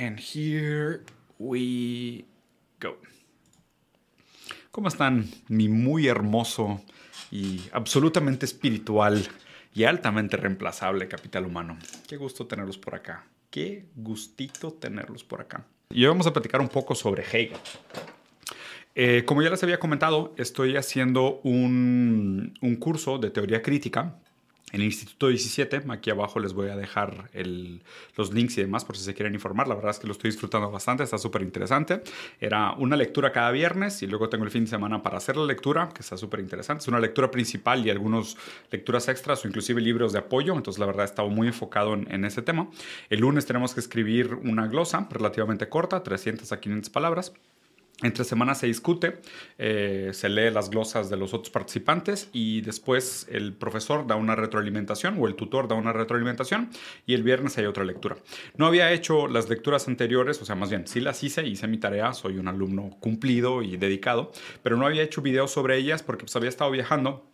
And here we go. ¿Cómo están, mi muy hermoso y absolutamente espiritual y altamente reemplazable capital humano? Qué gusto tenerlos por acá. Qué gustito tenerlos por acá. Y hoy vamos a platicar un poco sobre Hegel. Eh, como ya les había comentado, estoy haciendo un, un curso de teoría crítica en el Instituto 17. Aquí abajo les voy a dejar los links y demás por si se quieren informar. La verdad es que lo estoy disfrutando bastante, está súper interesante. Era una lectura cada viernes y luego tengo el fin de semana para hacer la lectura, que está súper interesante. Es una lectura principal y algunas lecturas extras o inclusive libros de apoyo. Entonces, la verdad, he estado muy enfocado en, en ese tema. El lunes tenemos que escribir una glosa relativamente corta, 300 a 500 palabras. Entre semanas se discute, eh, se lee las glosas de los otros participantes y después el profesor da una retroalimentación o el tutor da una retroalimentación y el viernes hay otra lectura. No había hecho las lecturas anteriores, o sea, más bien sí las hice, hice mi tarea, soy un alumno cumplido y dedicado, pero no había hecho videos sobre ellas porque pues había estado viajando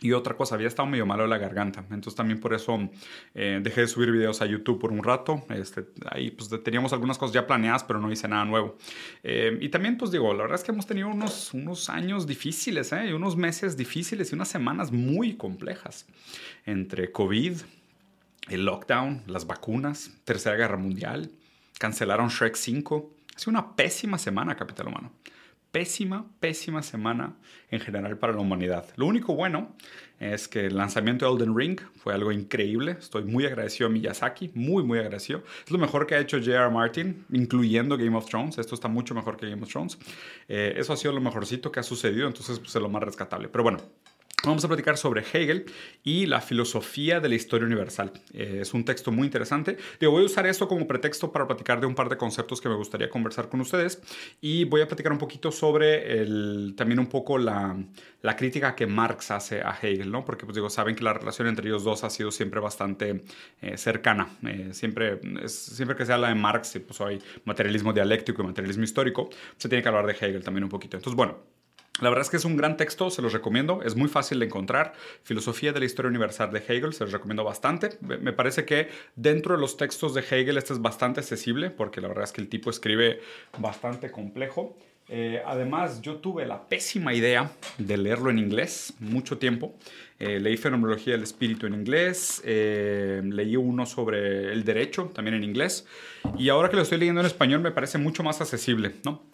y otra cosa, había estado medio malo de la garganta. Entonces también por eso eh, dejé de subir videos a YouTube por un rato. Este, ahí pues teníamos algunas cosas ya planeadas, pero no hice nada nuevo. Eh, y también pues digo, la verdad es que hemos tenido unos, unos años difíciles, ¿eh? y unos meses difíciles y unas semanas muy complejas. Entre COVID, el lockdown, las vacunas, Tercera Guerra Mundial, cancelaron Shrek 5. Ha una pésima semana, Capital Humano pésima, pésima semana en general para la humanidad. Lo único bueno es que el lanzamiento de Elden Ring fue algo increíble. Estoy muy agradecido a Miyazaki, muy, muy agradecido. Es lo mejor que ha hecho J.R. Martin, incluyendo Game of Thrones. Esto está mucho mejor que Game of Thrones. Eh, eso ha sido lo mejorcito que ha sucedido, entonces pues, es lo más rescatable. Pero bueno, Vamos a platicar sobre Hegel y la filosofía de la historia universal. Eh, es un texto muy interesante. Yo voy a usar esto como pretexto para platicar de un par de conceptos que me gustaría conversar con ustedes y voy a platicar un poquito sobre el, también un poco la, la, crítica que Marx hace a Hegel, ¿no? Porque pues digo, saben que la relación entre ellos dos ha sido siempre bastante eh, cercana. Eh, siempre, siempre que se habla de Marx, pues hay materialismo dialéctico y materialismo histórico, se tiene que hablar de Hegel también un poquito. Entonces, bueno. La verdad es que es un gran texto, se los recomiendo, es muy fácil de encontrar. Filosofía de la Historia Universal de Hegel, se los recomiendo bastante. Me parece que dentro de los textos de Hegel este es bastante accesible, porque la verdad es que el tipo escribe bastante complejo. Eh, además, yo tuve la pésima idea de leerlo en inglés mucho tiempo. Eh, leí Fenomenología del Espíritu en inglés, eh, leí uno sobre el derecho también en inglés, y ahora que lo estoy leyendo en español me parece mucho más accesible, ¿no?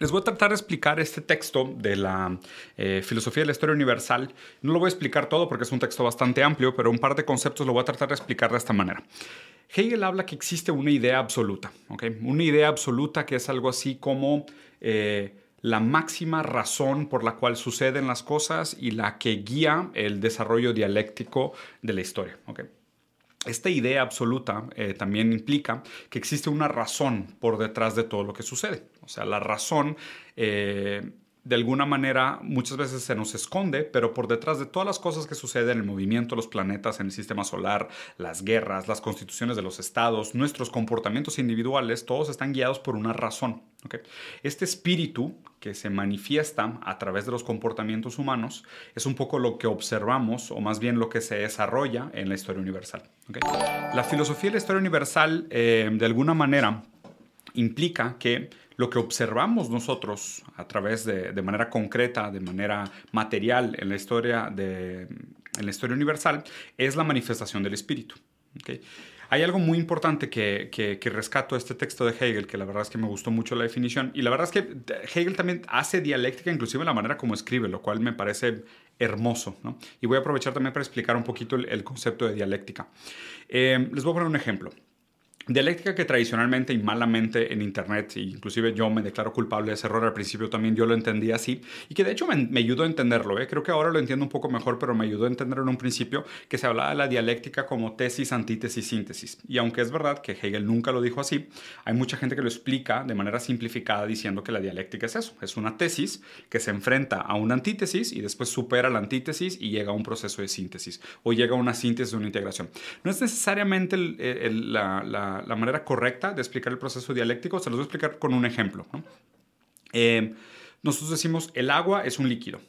Les voy a tratar de explicar este texto de la eh, filosofía de la historia universal. No lo voy a explicar todo porque es un texto bastante amplio, pero un par de conceptos lo voy a tratar de explicar de esta manera. Hegel habla que existe una idea absoluta, ¿okay? una idea absoluta que es algo así como eh, la máxima razón por la cual suceden las cosas y la que guía el desarrollo dialéctico de la historia. ¿okay? Esta idea absoluta eh, también implica que existe una razón por detrás de todo lo que sucede. O sea, la razón eh, de alguna manera muchas veces se nos esconde, pero por detrás de todas las cosas que suceden, el movimiento de los planetas en el sistema solar, las guerras, las constituciones de los estados, nuestros comportamientos individuales, todos están guiados por una razón. Este espíritu que se manifiesta a través de los comportamientos humanos es un poco lo que observamos, o más bien lo que se desarrolla en la historia universal. La filosofía de la historia universal, eh, de alguna manera, implica que lo que observamos nosotros a través de, de manera concreta, de manera material en la historia, de, en la historia universal, es la manifestación del espíritu. ¿okay? Hay algo muy importante que, que, que, rescato este texto de Hegel, que la verdad es que me gustó mucho la definición, y la verdad es que Hegel también hace dialéctica, inclusive en la manera como escribe, lo cual me parece hermoso. ¿no? Y voy a aprovechar también para explicar un poquito el, el concepto de dialéctica. Eh, les voy a poner un ejemplo. Dialéctica que tradicionalmente y malamente en Internet, e inclusive yo me declaro culpable de ese error al principio también, yo lo entendía así, y que de hecho me, me ayudó a entenderlo, ¿eh? creo que ahora lo entiendo un poco mejor, pero me ayudó a entenderlo en un principio, que se hablaba de la dialéctica como tesis, antítesis, síntesis. Y aunque es verdad que Hegel nunca lo dijo así, hay mucha gente que lo explica de manera simplificada diciendo que la dialéctica es eso, es una tesis que se enfrenta a una antítesis y después supera la antítesis y llega a un proceso de síntesis, o llega a una síntesis de una integración. No es necesariamente el, el, la, la la, manera correcta de explicar el proceso dialéctico, se los voy a explicar con un ejemplo. Eh, nosotros decimos, el agua es un líquido,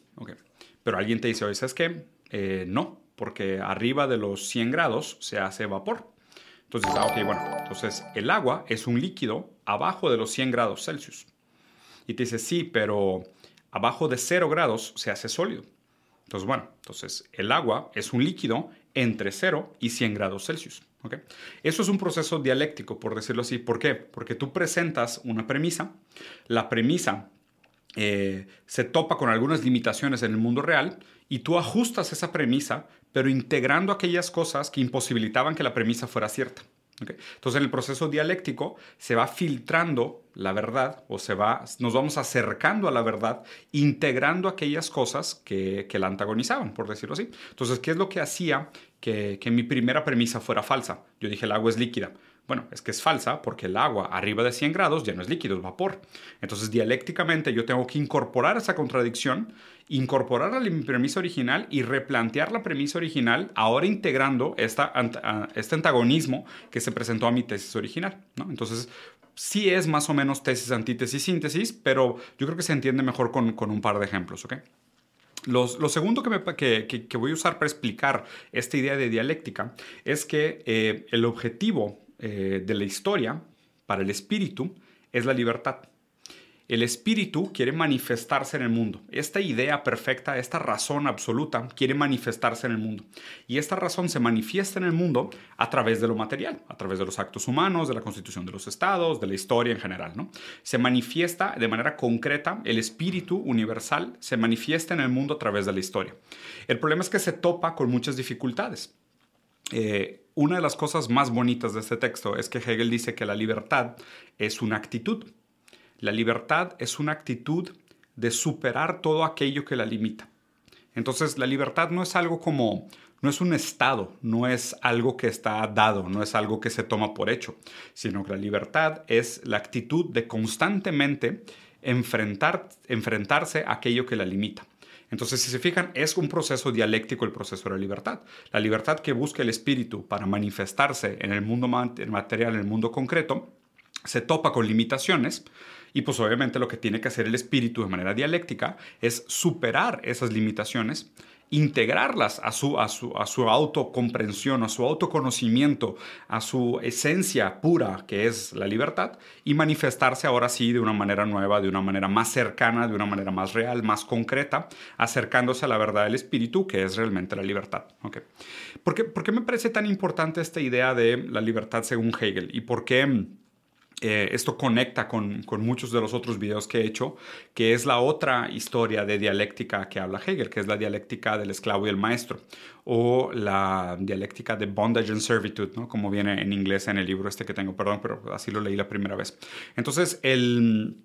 pero alguien te dice, oye, ¿sabes qué? Eh, no, porque arriba de los 100 grados se hace vapor. Entonces, ah, ok, bueno, entonces el agua es un líquido abajo de los 100 grados Celsius. Y te dice, sí, pero abajo de 0 grados se hace sólido. Entonces, bueno, entonces el agua es un líquido entre 0 y 100 grados Celsius. ¿okay? Eso es un proceso dialéctico, por decirlo así. ¿Por qué? Porque tú presentas una premisa, la premisa eh, se topa con algunas limitaciones en el mundo real y tú ajustas esa premisa, pero integrando aquellas cosas que imposibilitaban que la premisa fuera cierta. Entonces, en el proceso dialéctico se va filtrando la verdad o se va, nos vamos acercando a la verdad, integrando aquellas cosas que, la antagonizaban, por decirlo así. Entonces, ¿qué es lo que hacía que, que mi primera premisa fuera falsa? Yo dije, el agua es líquida. Bueno, es que es falsa porque el agua arriba de 100 grados ya no es líquido, es vapor. Entonces, dialécticamente yo tengo que incorporar esa contradicción, incorporar mi premisa original y replantear la premisa original, ahora integrando esta, este antagonismo que se presentó a mi tesis original. Entonces, sí es más o menos tesis, antítesis, síntesis, pero yo creo que se entiende mejor con, un par de ejemplos. ¿ok? lo segundo que, voy a usar para explicar esta idea de dialéctica es que eh, el objetivo eh, de la historia para el espíritu es la libertad. El espíritu quiere manifestarse en el mundo. Esta idea perfecta, esta razón absoluta, quiere manifestarse en el mundo. Y esta razón se manifiesta en el mundo a través de lo material, a través de los actos humanos, de la constitución de los estados, de la historia en general. ¿no? Se manifiesta de manera concreta, el espíritu universal se manifiesta en el mundo a través de la historia. El problema es que se topa con muchas dificultades. Eh, una de las cosas más bonitas de este texto es que Hegel dice que la libertad es una actitud. La libertad es una actitud de superar todo aquello que la limita. Entonces, la libertad no es algo como, no es un estado, no es algo que está dado, no es algo que se toma por hecho, sino que la libertad es la actitud de constantemente enfrentar, enfrentarse a aquello que la limita. Entonces, si se fijan, es un proceso dialéctico el proceso de la libertad. La libertad que busca el espíritu para manifestarse en el mundo material, en el mundo concreto, se topa con limitaciones y pues obviamente lo que tiene que hacer el espíritu de manera dialéctica es superar esas limitaciones integrarlas a su, a su, a su autocomprensión, a su autoconocimiento, a su esencia pura, que es la libertad, y manifestarse ahora sí de una manera nueva, de una manera más cercana, de una manera más real, más concreta, acercándose a la verdad del espíritu, que es realmente la libertad. ¿Okay? ¿Por, qué, ¿Por qué me parece tan importante esta idea de la libertad según Hegel? ¿Y por qué... Eh, esto conecta con, muchos de los otros videos que he hecho, que es la otra historia de dialéctica que habla Hegel, que es la dialéctica del esclavo y el maestro, o la dialéctica de bondage and servitude, ¿no? como viene en inglés en el libro este que tengo, perdón, pero así lo leí la primera vez. Entonces, el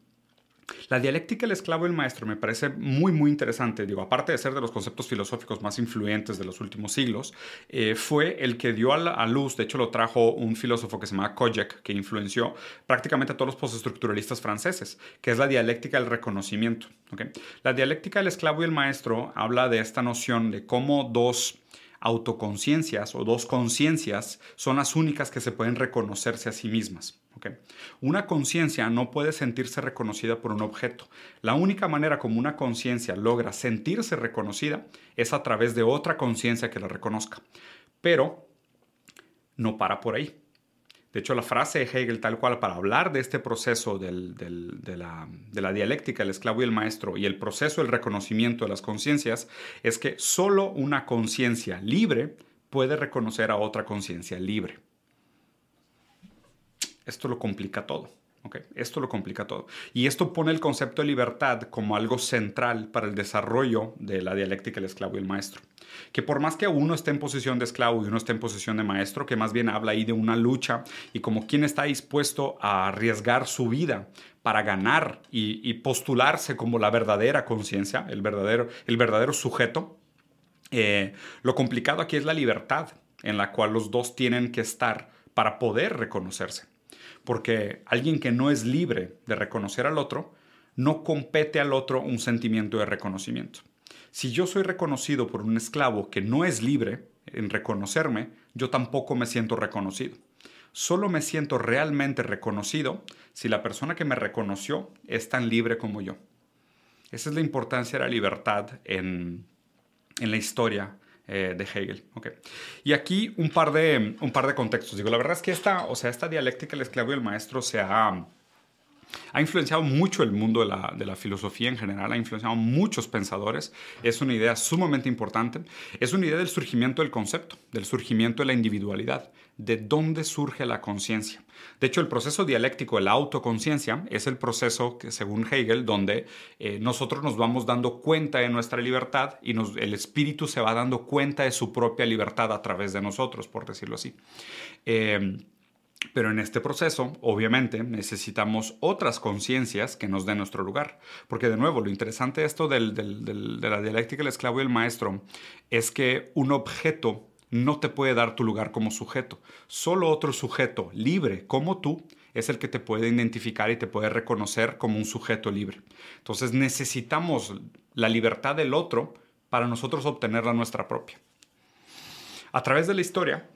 la dialéctica del esclavo y el maestro me parece muy, muy interesante. Digo, aparte de ser de los conceptos filosóficos más influyentes de los últimos siglos, eh, fue el que dio a, luz, de hecho lo trajo un filósofo que se llama Kojek, que influenció prácticamente a todos los postestructuralistas franceses, que es la dialéctica del reconocimiento. La dialéctica del esclavo y el maestro habla de esta noción de cómo dos autoconciencias o dos conciencias son las únicas que se pueden reconocerse a sí mismas. Una conciencia no puede sentirse reconocida por un objeto. La única manera como una conciencia logra sentirse reconocida es a través de otra conciencia que la reconozca. Pero no para por ahí. De hecho, la frase de Hegel tal cual para hablar de este proceso de, la, de, la, dialéctica, el esclavo y el maestro, y el proceso del reconocimiento de las conciencias, es que solo una conciencia libre puede reconocer a otra conciencia libre. Esto lo complica todo. Okay. Esto lo complica todo. Y esto pone el concepto de libertad como algo central para el desarrollo de la dialéctica del esclavo y el maestro. Que por más que uno esté en posición de esclavo y uno esté en posición de maestro, que más bien habla ahí de una lucha y como quien está dispuesto a arriesgar su vida para ganar y, postularse como la verdadera conciencia, el verdadero, el verdadero sujeto, eh, lo complicado aquí es la libertad en la cual los dos tienen que estar para poder reconocerse porque alguien que no es libre de reconocer al otro, no compete al otro un sentimiento de reconocimiento. Si yo soy reconocido por un esclavo que no es libre en reconocerme, yo tampoco me siento reconocido. Solo me siento realmente reconocido si la persona que me reconoció es tan libre como yo. Esa es la importancia de la libertad en, en la historia eh, de Hegel. Okay. Y aquí un par, de, un par de contextos. Digo, la verdad es que esta, o sea, esta dialéctica del esclavo y el maestro se ha ha influenciado mucho el mundo de la, filosofía en general, ha influenciado muchos pensadores. Es una idea sumamente importante. Es una idea del surgimiento del concepto, del surgimiento de la individualidad, de dónde surge la conciencia. De hecho, el proceso dialéctico de la autoconciencia es el proceso que, según Hegel, donde eh, nosotros nos vamos dando cuenta de nuestra libertad y el espíritu se va dando cuenta de su propia libertad a través de nosotros, por decirlo así. Eh, pero en este proceso, obviamente, necesitamos otras conciencias que nos den nuestro lugar. Porque de nuevo, lo interesante esto de la dialéctica del esclavo y el maestro es que un objeto no te puede dar tu lugar como sujeto. Solo otro sujeto libre como tú es el que te puede identificar y te puede reconocer como un sujeto libre. Entonces necesitamos la libertad del otro para nosotros obtener la nuestra propia. A través de la historia,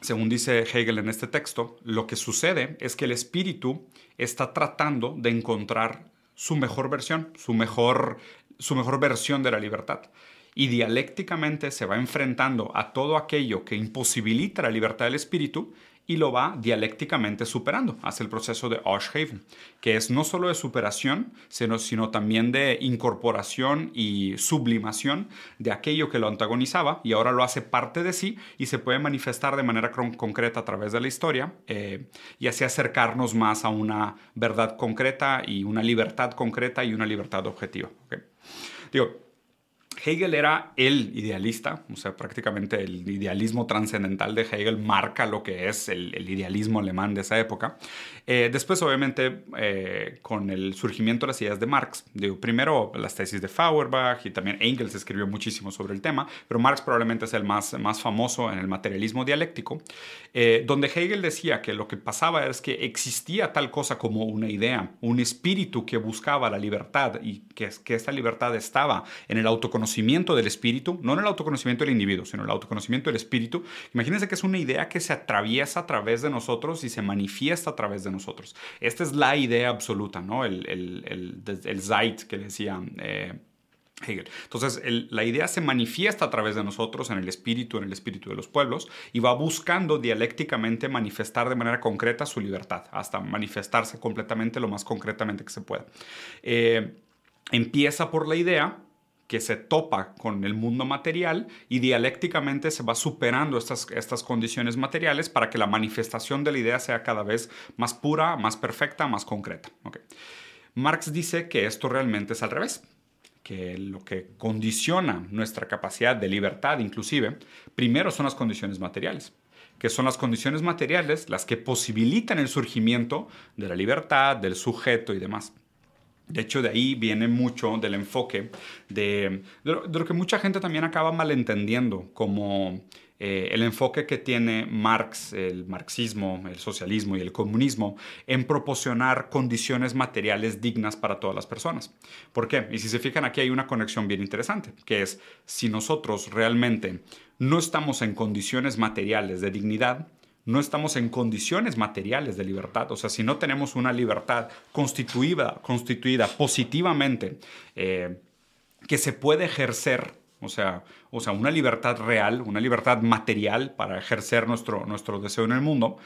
según dice Hegel en este texto, lo que sucede es que el espíritu está tratando de encontrar su mejor versión, su mejor, su mejor versión de la libertad. Y dialécticamente se va enfrentando a todo aquello que imposibilita la libertad del espíritu y lo va dialécticamente superando. Hace el proceso de Oshhaven, que es no solo de superación, sino, sino también de incorporación y sublimación de aquello que lo antagonizaba y ahora lo hace parte de sí y se puede manifestar de manera concreta a través de la historia eh, y así acercarnos más a una verdad concreta y una libertad concreta y una libertad objetiva. Digo, Hegel era el idealista, o sea, prácticamente el idealismo trascendental de Hegel marca lo que es el, idealismo alemán de esa época. Eh, después, obviamente, eh, con el surgimiento de las ideas de Marx, digo, primero las tesis de Feuerbach y también Engels escribió muchísimo sobre el tema, pero Marx probablemente es el más, más famoso en el materialismo dialéctico, eh, donde Hegel decía que lo que pasaba es que existía tal cosa como una idea, un espíritu que buscaba la libertad y que, que esta libertad estaba en el autoconocimiento autoconocimiento del espíritu, no en el autoconocimiento del individuo, sino en el autoconocimiento del espíritu. Imagínense que es una idea que se atraviesa a través de nosotros y se manifiesta a través de nosotros. Esta es la idea absoluta, ¿no? El, el, el, Zeit que decía... Eh, Hegel. Entonces, la idea se manifiesta a través de nosotros en el espíritu, en el espíritu de los pueblos, y va buscando dialécticamente manifestar de manera concreta su libertad, hasta manifestarse completamente lo más concretamente que se pueda. Eh, empieza por la idea, que se topa con el mundo material y dialécticamente se va superando estas, estas condiciones materiales para que la manifestación de la idea sea cada vez más pura, más perfecta, más concreta. Marx dice que esto realmente es al revés, que lo que condiciona nuestra capacidad de libertad inclusive, primero son las condiciones materiales que son las condiciones materiales las que posibilitan el surgimiento de la libertad, del sujeto y demás. De hecho, de ahí viene mucho del enfoque de, lo, que mucha gente también acaba malentendiendo como eh, el enfoque que tiene Marx, el marxismo, el socialismo y el comunismo en proporcionar condiciones materiales dignas para todas las personas. ¿Por qué? Y si se fijan aquí hay una conexión bien interesante, que es si nosotros realmente no estamos en condiciones materiales de dignidad, no estamos en condiciones materiales de libertad. O sea, si no tenemos una libertad constituida, constituida positivamente, eh, que se puede ejercer, o sea, o sea, una libertad real, una libertad material para ejercer nuestro, nuestro deseo en el mundo,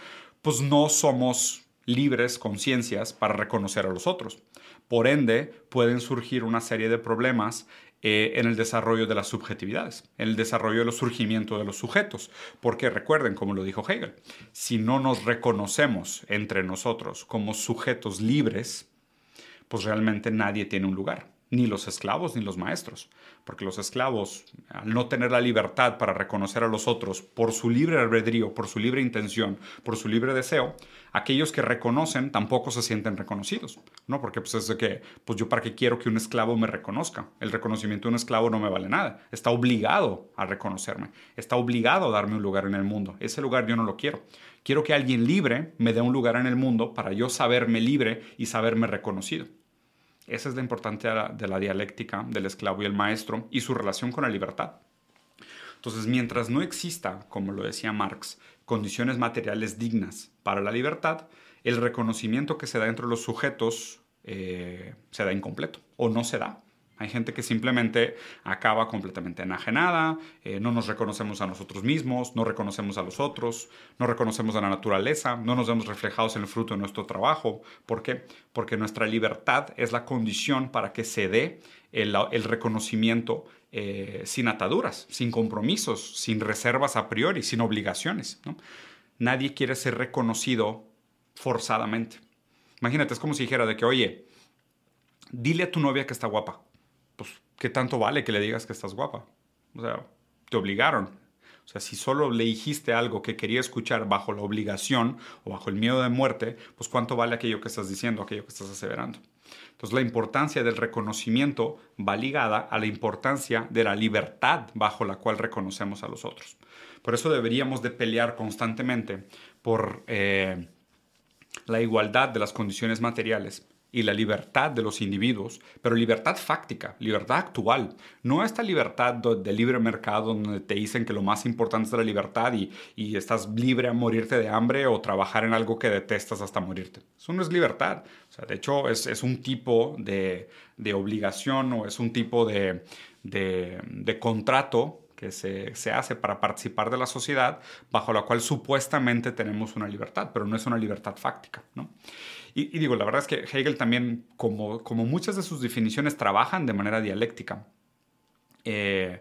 pues no somos libres conciencias para reconocer a los otros. Por ende, pueden surgir una serie de problemas eh, en el desarrollo de las subjetividades, en el desarrollo de los surgimientos de los sujetos. Porque recuerden, como lo dijo Hegel, si no nos reconocemos entre nosotros como sujetos libres, pues realmente nadie tiene un lugar ni los esclavos ni los maestros, porque los esclavos, al no tener la libertad para reconocer a los otros por su libre albedrío, por su libre intención, por su libre deseo, aquellos que reconocen tampoco se sienten reconocidos, ¿no? Porque pues es que, pues yo para qué quiero que un esclavo me reconozca, el reconocimiento de un esclavo no me vale nada, está obligado a reconocerme, está obligado a darme un lugar en el mundo, ese lugar yo no lo quiero. Quiero que alguien libre me dé un lugar en el mundo para yo saberme libre y saberme reconocido. Esa es la importancia de la dialéctica del esclavo y el maestro y su relación con la libertad. Entonces, mientras no exista, como lo decía Marx, condiciones materiales dignas para la libertad, el reconocimiento que se da entre los sujetos eh, se da incompleto o no se da. Hay gente que simplemente acaba completamente enajenada, eh, no nos reconocemos a nosotros mismos, no reconocemos a los otros, no reconocemos a la naturaleza, no nos vemos reflejados en el fruto de nuestro trabajo. ¿Por qué? Porque nuestra libertad es la condición para que se dé el, reconocimiento eh, sin ataduras, sin compromisos, sin reservas a priori, sin obligaciones. Nadie quiere ser reconocido forzadamente. Imagínate, es como si dijera de que, oye, dile a tu novia que está guapa ¿qué tanto vale que le digas que estás guapa? O sea, te obligaron. O sea, si solo le dijiste algo que quería escuchar bajo la obligación o bajo el miedo de muerte, pues cuánto vale aquello que estás diciendo, aquello que estás aseverando. Entonces, la importancia del reconocimiento va ligada a la importancia de la libertad bajo la cual reconocemos a los otros. Por eso deberíamos de pelear constantemente por eh, la igualdad de las condiciones materiales y la libertad de los individuos, pero libertad fáctica, libertad actual, no esta libertad de libre mercado donde te dicen que lo más importante es la libertad y, estás libre a morirte de hambre o trabajar en algo que detestas hasta morirte. Eso no es libertad. O sea, de hecho, es, un tipo de, obligación o es un tipo de, de contrato que se, se, hace para participar de la sociedad, bajo la cual supuestamente tenemos una libertad, pero no es una libertad fáctica. ¿no? Y, digo, la verdad es que Hegel también, como, como muchas de sus definiciones, trabajan de manera dialéctica. Eh,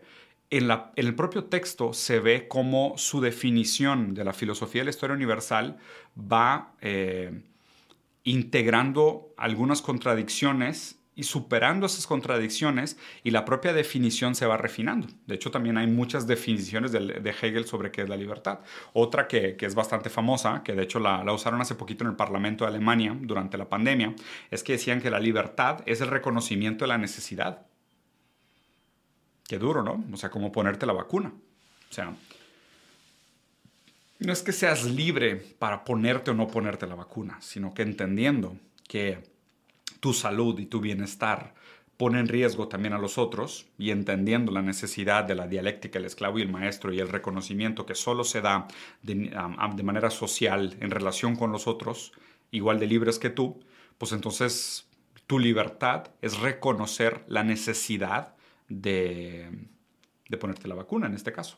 en, la, en, el propio texto se ve cómo su definición de la filosofía de la historia universal va eh, integrando algunas contradicciones y superando esas contradicciones y la propia definición se va refinando. De hecho, también hay muchas definiciones de, Hegel sobre qué es la libertad. Otra que, es bastante famosa, que de hecho la, usaron hace poquito en el Parlamento de Alemania durante la pandemia, es que decían que la libertad es el reconocimiento de la necesidad. Qué duro, ¿no? O sea, como ponerte la vacuna. O sea, no es que seas libre para ponerte o no ponerte la vacuna, sino que entendiendo que tu salud y tu bienestar pone en riesgo también a los otros y entendiendo la necesidad de la dialéctica, el esclavo y el maestro y el reconocimiento que solo se da de, manera social en relación con los otros, igual de libres que tú, pues entonces tu libertad es reconocer la necesidad de, de ponerte la vacuna en este caso.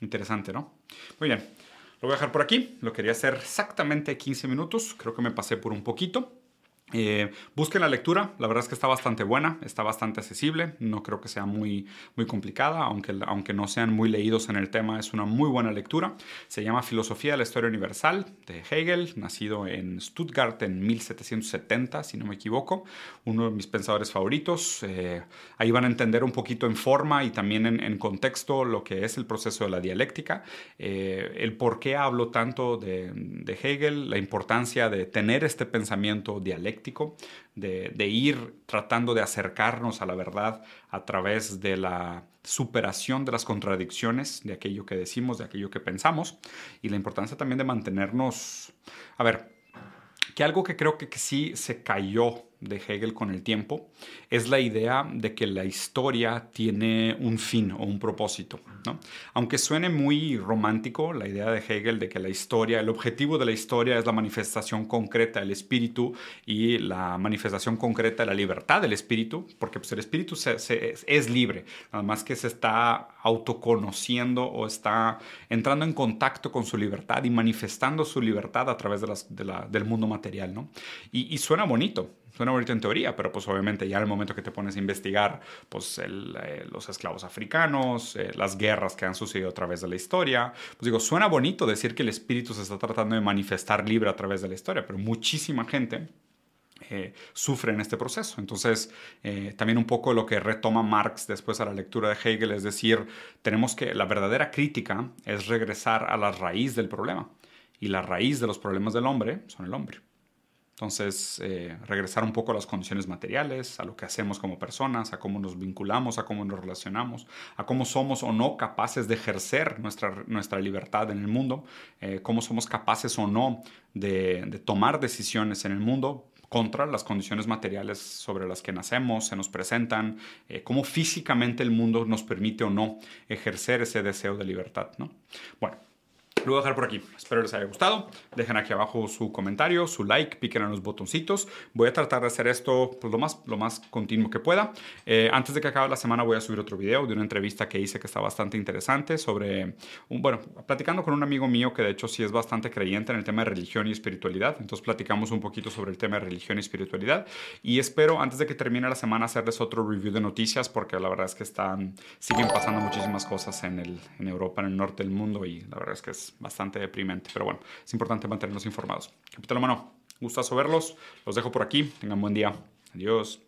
Interesante, ¿no? Muy bien, lo voy a dejar por aquí. Lo quería hacer exactamente 15 minutos. Creo que me pasé por un poquito. Eh, busquen la lectura, la verdad es que está bastante buena, está bastante accesible, no creo que sea muy, muy complicada, aunque, aunque no sean muy leídos en el tema, es una muy buena lectura. Se llama Filosofía de la Historia Universal de Hegel, nacido en Stuttgart en 1770, si no me equivoco, uno de mis pensadores favoritos. Eh, ahí van a entender un poquito en forma y también en, contexto lo que es el proceso de la dialéctica, eh, el por qué hablo tanto de, de Hegel, la importancia de tener este pensamiento dialéctico de, ir tratando de acercarnos a la verdad a través de la superación de las contradicciones de aquello que decimos, de aquello que pensamos, y la importancia también de mantenernos, a ver, que algo que creo que, que sí se cayó de Hegel con el tiempo es la idea de que la historia tiene un fin o un propósito. ¿no? Aunque suene muy romántico la idea de Hegel de que la historia, el objetivo de la historia es la manifestación concreta del espíritu y la manifestación concreta de la libertad del espíritu, porque pues, el espíritu es libre, nada más que se está autoconociendo o está entrando en contacto con su libertad y manifestando su libertad a través del mundo material. ¿no? y suena bonito, Suena bonito en teoría, pero pues obviamente ya en el momento que te pones a investigar pues eh, los esclavos africanos, eh, las guerras que han sucedido a través de la historia, pues digo, suena bonito decir que el espíritu se está tratando de manifestar libre a través de la historia, pero muchísima gente eh, sufre en este proceso. Entonces, también un poco lo que retoma Marx después a la lectura de Hegel es decir, tenemos que, la verdadera crítica es regresar a la raíz del problema. Y la raíz de los problemas del hombre son el hombre. Entonces, eh, regresar un poco a las condiciones materiales, a lo que hacemos como personas, a cómo nos vinculamos, a cómo nos relacionamos, a cómo somos o no capaces de ejercer nuestra, nuestra libertad en el mundo, eh, cómo somos capaces o no de, tomar decisiones en el mundo contra las condiciones materiales sobre las que nacemos, se nos presentan, eh, cómo físicamente el mundo nos permite o no ejercer ese deseo de libertad. ¿no? Bueno, lo voy a dejar por aquí. Espero les haya gustado. Dejen aquí abajo su comentario, su like, piquen en los botoncitos. Voy a tratar de hacer esto pues, lo, más, lo más continuo que pueda. Eh, antes de que acabe la semana voy a subir otro video de una entrevista que hice que está bastante interesante sobre, un, bueno, platicando con un amigo mío que de hecho sí es bastante creyente en el tema de religión y espiritualidad. Entonces platicamos un poquito sobre el tema de religión y espiritualidad. Y espero antes de que termine la semana hacerles otro review de noticias porque la verdad es que están, siguen pasando muchísimas cosas en, el, en Europa, en el norte del mundo y la verdad es que bastante deprimente. Pero bueno, es importante mantenernos informados. Capitán Humano, gustazo verlos. Los dejo por aquí. Tengan buen día. Adiós.